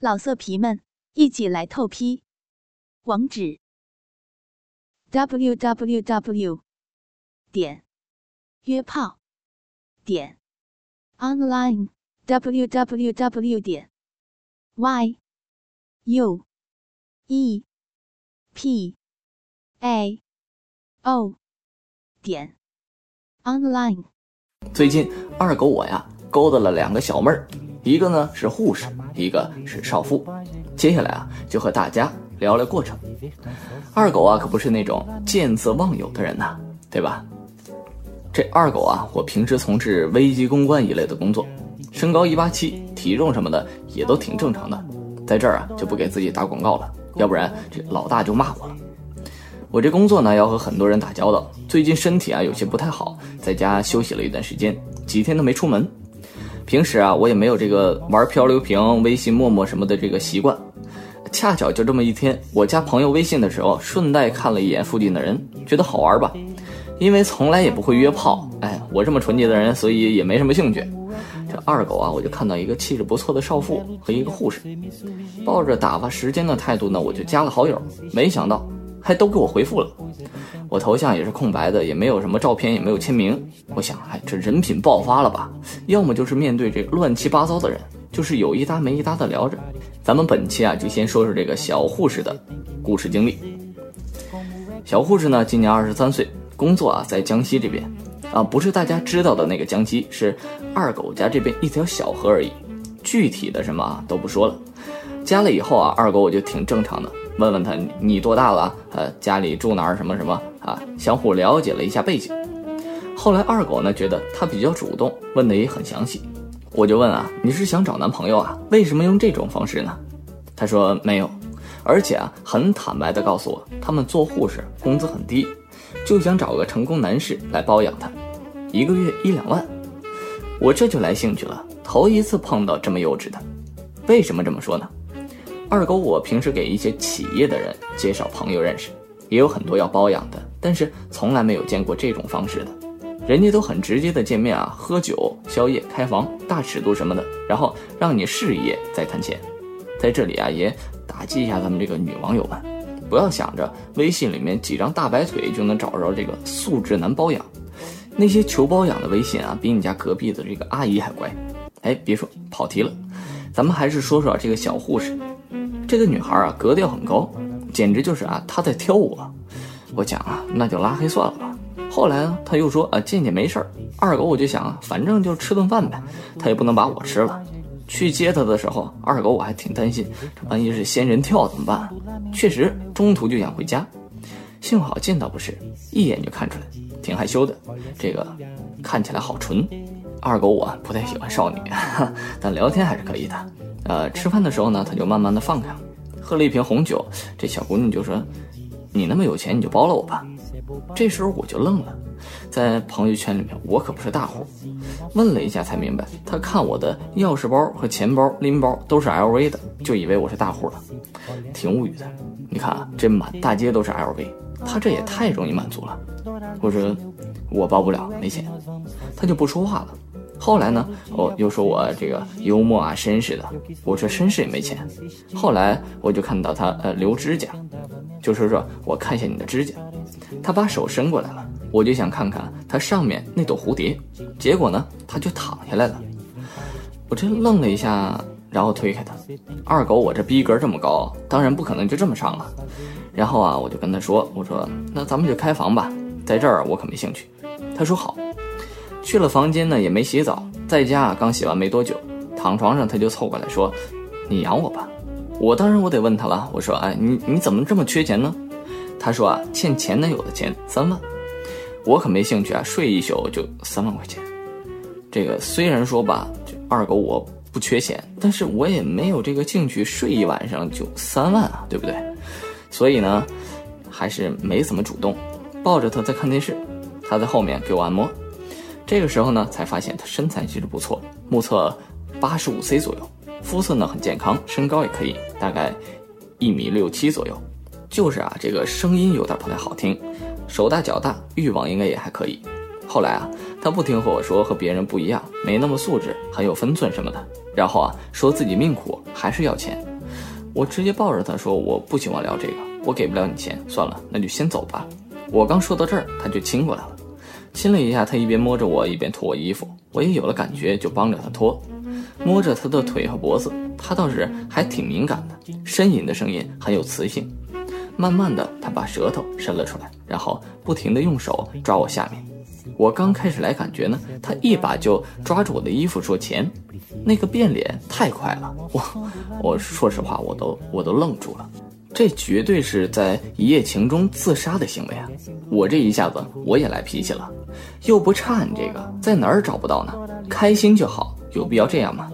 老色皮们，一起来透批！网址：w w w 点约炮点 online w w w 点 y u e p a o 点 online。最近二狗我呀勾搭了两个小妹儿，一个呢是护士，一个是少妇。接下来啊就和大家聊聊过程。二狗啊可不是那种见色忘友的人呐，对吧？这二狗啊，我平时从事危机公关一类的工作，身高一八七，体重什么的也都挺正常的。在这儿啊就不给自己打广告了，要不然这老大就骂我了。我这工作呢要和很多人打交道，最近身体啊有些不太好，在家休息了一段时间，几天都没出门。平时啊我也没有这个玩漂流瓶、微信、陌陌什么的这个习惯。恰巧就这么一天，我加朋友微信的时候，顺带看了一眼附近的人，觉得好玩吧。因为从来也不会约炮，哎，我这么纯洁的人，所以也没什么兴趣。这二狗啊，我就看到一个气质不错的少妇和一个护士，抱着打发时间的态度呢，我就加了好友。没想到还都给我回复了，我头像也是空白的，也没有什么照片，也没有签名。我想，哎，这人品爆发了吧？要么就是面对这乱七八糟的人，就是有一搭没一搭的聊着。咱们本期啊，就先说说这个小护士的故事经历。小护士呢，今年二十三岁。工作啊，在江西这边，啊，不是大家知道的那个江西，是二狗家这边一条小河而已。具体的什么啊都不说了。加了以后啊，二狗我就挺正常的，问问他你多大了，呃，家里住哪儿，什么什么啊，相互了解了一下背景。后来二狗呢觉得他比较主动，问的也很详细，我就问啊，你是想找男朋友啊？为什么用这种方式呢？他说没有，而且啊，很坦白的告诉我，他们做护士工资很低。就想找个成功男士来包养她，一个月一两万，我这就来兴趣了。头一次碰到这么幼稚的，为什么这么说呢？二狗，我平时给一些企业的人介绍朋友认识，也有很多要包养的，但是从来没有见过这种方式的。人家都很直接的见面啊，喝酒、宵夜、开房、大尺度什么的，然后让你试一夜再谈钱。在这里啊，也打击一下咱们这个女网友们。不要想着微信里面几张大白腿就能找着这个素质男包养，那些求包养的微信啊，比你家隔壁的这个阿姨还乖。哎，别说跑题了，咱们还是说说这个小护士。这个女孩啊，格调很高，简直就是啊，她在挑我。我讲啊，那就拉黑算了吧。后来呢，她又说啊，见见没事儿。二狗我就想啊，反正就吃顿饭呗，她也不能把我吃了。去接他的时候，二狗我还挺担心，这万一是仙人跳怎么办？确实，中途就想回家，幸好见到不是，一眼就看出来，挺害羞的，这个看起来好纯。二狗我不太喜欢少女，但聊天还是可以的。呃，吃饭的时候呢，他就慢慢的放开了，喝了一瓶红酒，这小姑娘就说：“你那么有钱，你就包了我吧。”这时候我就愣了。在朋友圈里面，我可不是大户。问了一下才明白，他看我的钥匙包和钱包、拎包都是 LV 的，就以为我是大户了，挺无语的。你看啊，这满大街都是 LV，他这也太容易满足了。我说我包不了，没钱。他就不说话了。后来呢，我，又说我这个幽默啊、绅士的。我说绅士也没钱。后来我就看到他呃留指甲，就说说我看一下你的指甲。他把手伸过来了。我就想看看他上面那朵蝴蝶，结果呢，他就躺下来了。我这愣了一下，然后推开他。二狗，我这逼格这么高，当然不可能就这么上了。然后啊，我就跟他说：“我说那咱们就开房吧，在这儿我可没兴趣。”他说好。去了房间呢，也没洗澡，在家刚洗完没多久，躺床上他就凑过来说：“你养我吧。”我当然我得问他了，我说：“哎，你你怎么这么缺钱呢？”他说啊，欠前男友的钱三万。我可没兴趣啊，睡一宿就三万块钱。这个虽然说吧，就二狗我不缺钱，但是我也没有这个兴趣睡一晚上就三万啊，对不对？所以呢，还是没怎么主动，抱着他在看电视，他在后面给我按摩。这个时候呢，才发现他身材其实不错，目测八十五 C 左右，肤色呢很健康，身高也可以，大概一米六七左右。就是啊，这个声音有点不太好听。手大脚大，欲望应该也还可以。后来啊，他不停和我说和别人不一样，没那么素质，很有分寸什么的。然后啊，说自己命苦，还是要钱。我直接抱着他说：“我不喜欢聊这个，我给不了你钱，算了，那就先走吧。”我刚说到这儿，他就亲过来了，亲了一下，他一边摸着我，一边脱我衣服，我也有了感觉，就帮着他脱，摸着他的腿和脖子，他倒是还挺敏感的，呻吟的声音很有磁性。慢慢的，他把舌头伸了出来，然后不停的用手抓我下面。我刚开始来感觉呢，他一把就抓住我的衣服说钱，那个变脸太快了，我我说实话，我都我都愣住了。这绝对是在一夜情中自杀的行为啊！我这一下子我也来脾气了，又不差你这个，在哪儿找不到呢？开心就好，有必要这样吗？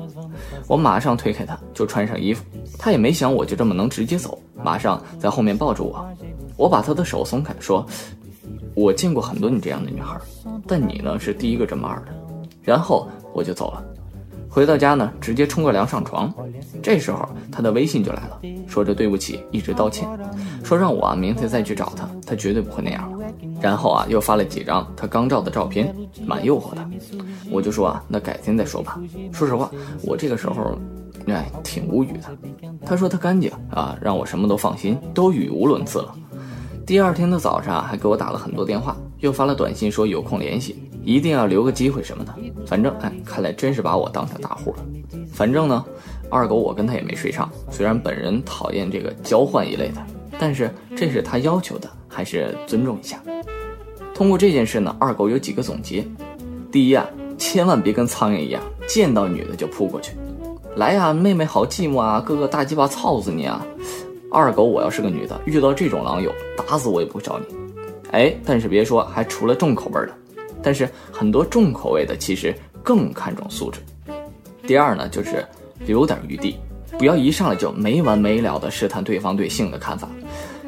我马上推开他，就穿上衣服。他也没想我就这么能直接走，马上在后面抱住我。我把他的手松开，说：“我见过很多你这样的女孩，但你呢是第一个这么二的。”然后我就走了。回到家呢，直接冲个凉上床。这时候他的微信就来了，说着对不起，一直道歉，说让我明天再去找他，他绝对不会那样。然后啊又发了几张他刚照的照片，蛮诱惑的。我就说啊，那改天再说吧。说实话，我这个时候，哎，挺无语的。他说他干净啊，让我什么都放心，都语无伦次了。第二天的早上还给我打了很多电话，又发了短信说有空联系。一定要留个机会什么的，反正哎，看来真是把我当成大户了。反正呢，二狗我跟他也没睡上。虽然本人讨厌这个交换一类的，但是这是他要求的，还是尊重一下。通过这件事呢，二狗有几个总结：第一啊，千万别跟苍蝇一样，见到女的就扑过去。来呀，妹妹好寂寞啊，哥哥大鸡巴操死你啊！二狗我要是个女的，遇到这种狼友，打死我也不会找你。哎，但是别说，还除了重口味的。但是很多重口味的其实更看重素质。第二呢，就是留点余地，不要一上来就没完没了的试探对方对性的看法。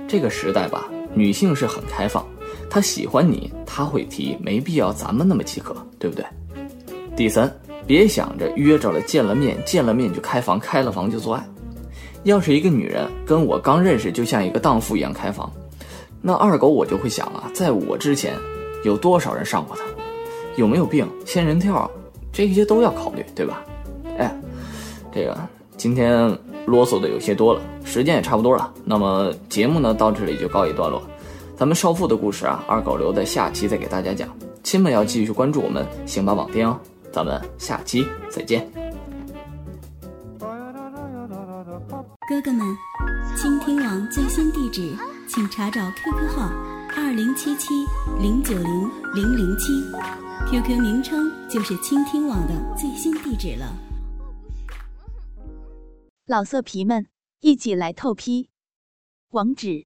这个时代吧，女性是很开放，他喜欢你，他会提，没必要咱们那么饥渴，对不对？第三，别想着约着了见了面，见了面就开房，开了房就做爱。要是一个女人跟我刚认识，就像一个荡妇一样开房，那二狗我就会想啊，在我之前。有多少人上过她？有没有病？仙人跳，这些都要考虑，对吧？哎，这个今天啰嗦的有些多了，时间也差不多了。那么节目呢，到这里就告一段落。咱们少妇的故事啊，二狗留在下期再给大家讲。亲们要继续关注我们行吧网店哦。咱们下期再见。哥哥们，倾听网最新地址，请查找 QQ 号。二零七七零九零零零七，QQ 名称就是倾听网的最新地址了。老色皮们，一起来透批！网址